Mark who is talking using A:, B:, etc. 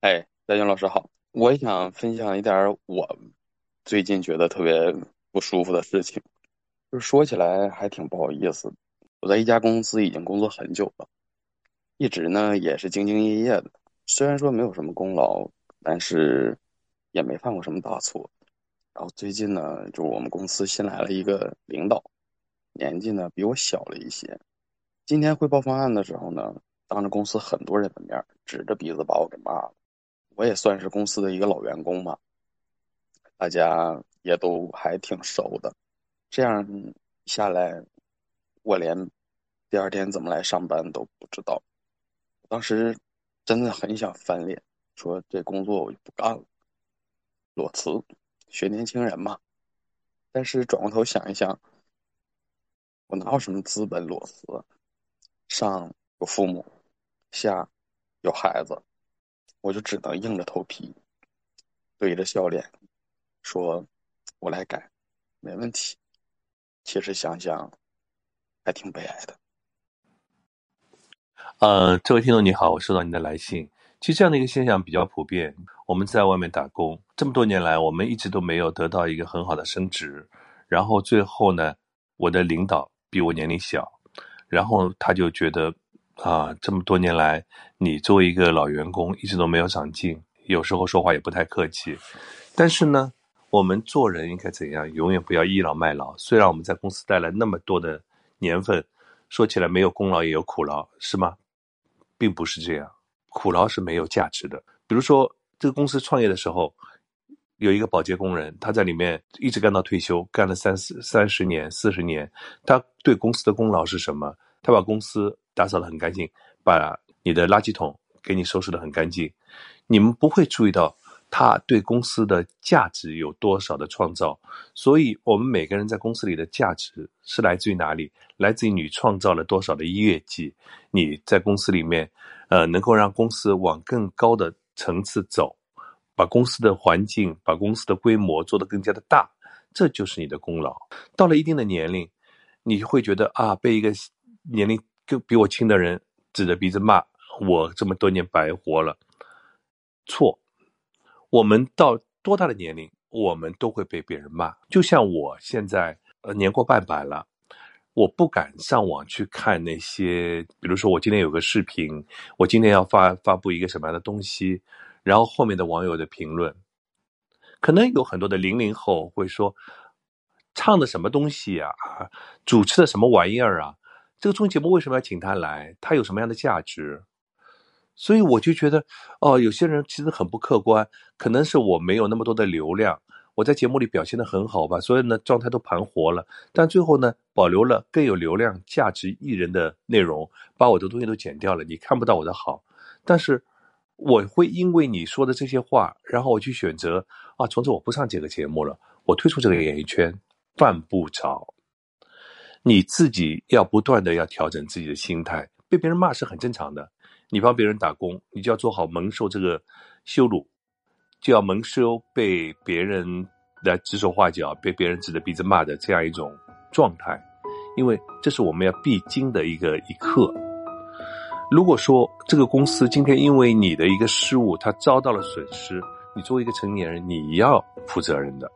A: 哎，大军老师好，我也想分享一点我最近觉得特别不舒服的事情，就是说起来还挺不好意思。我在一家公司已经工作很久了，一直呢也是兢兢业业的，虽然说没有什么功劳，但是也没犯过什么大错。然后最近呢，就是我们公司新来了一个领导，年纪呢比我小了一些。今天汇报方案的时候呢，当着公司很多人的面，指着鼻子把我给骂了。我也算是公司的一个老员工嘛，大家也都还挺熟的。这样下来，我连第二天怎么来上班都不知道。当时真的很想翻脸，说这工作我就不干了，裸辞，学年轻人嘛。但是转过头想一想，我哪有什么资本裸辞？上有父母，下有孩子。我就只能硬着头皮，对着笑脸说：“我来改，没问题。”其实想想，还挺悲哀的。
B: 呃，这位听众你好，我收到你的来信。其实这样的一个现象比较普遍。我们在外面打工这么多年来，我们一直都没有得到一个很好的升职。然后最后呢，我的领导比我年龄小，然后他就觉得。啊，这么多年来，你作为一个老员工，一直都没有长进，有时候说话也不太客气。但是呢，我们做人应该怎样？永远不要倚老卖老。虽然我们在公司待了那么多的年份，说起来没有功劳也有苦劳，是吗？并不是这样，苦劳是没有价值的。比如说，这个公司创业的时候，有一个保洁工人，他在里面一直干到退休，干了三四三十年、四十年，他对公司的功劳是什么？他把公司。打扫的很干净，把你的垃圾桶给你收拾的很干净，你们不会注意到他对公司的价值有多少的创造。所以，我们每个人在公司里的价值是来自于哪里？来自于你创造了多少的业绩？你在公司里面，呃，能够让公司往更高的层次走，把公司的环境、把公司的规模做得更加的大，这就是你的功劳。到了一定的年龄，你会觉得啊，被一个年龄。就比我亲的人指着鼻子骂我这么多年白活了，错。我们到多大的年龄，我们都会被别人骂。就像我现在呃年过半百了，我不敢上网去看那些，比如说我今天有个视频，我今天要发发布一个什么样的东西，然后后面的网友的评论，可能有很多的零零后会说，唱的什么东西呀？主持的什么玩意儿啊？这个综艺节目为什么要请他来？他有什么样的价值？所以我就觉得，哦，有些人其实很不客观，可能是我没有那么多的流量，我在节目里表现的很好吧，所以呢状态都盘活了，但最后呢保留了更有流量、价值艺人的内容，把我的东西都剪掉了，你看不到我的好。但是我会因为你说的这些话，然后我去选择啊，从此我不上这个节目了，我退出这个演艺圈，犯不着。你自己要不断的要调整自己的心态，被别人骂是很正常的。你帮别人打工，你就要做好蒙受这个羞辱，就要蒙受被别人来指手画脚、被别人指着鼻子骂的这样一种状态，因为这是我们要必经的一个一课。如果说这个公司今天因为你的一个失误，它遭到了损失，你作为一个成年人，你要负责任的。